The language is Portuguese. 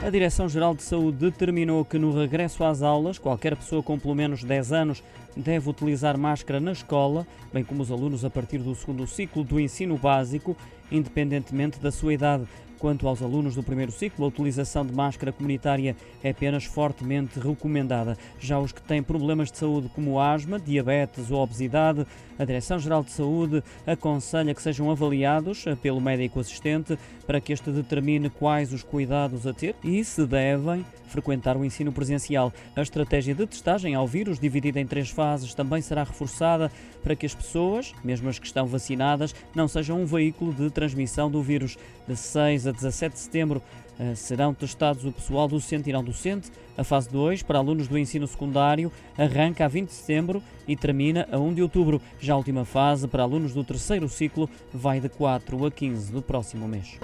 A Direção-Geral de Saúde determinou que no regresso às aulas, qualquer pessoa com pelo menos 10 anos deve utilizar máscara na escola, bem como os alunos a partir do segundo ciclo do ensino básico, independentemente da sua idade. Quanto aos alunos do primeiro ciclo, a utilização de máscara comunitária é apenas fortemente recomendada. Já os que têm problemas de saúde como asma, diabetes ou obesidade, a Direção-Geral de Saúde aconselha que sejam avaliados pelo médico assistente para que este determine quais os cuidados a ter e se devem frequentar o ensino presencial. A estratégia de testagem ao vírus, dividida em três fases, também será reforçada para que as pessoas, mesmo as que estão vacinadas, não sejam um veículo de transmissão do vírus. De 6 a 17 de setembro eh, serão testados o pessoal docente e não docente. A fase 2, para alunos do ensino secundário, arranca a 20 de setembro e termina a 1 de outubro. Já a última fase, para alunos do terceiro ciclo, vai de 4 a 15 do próximo mês.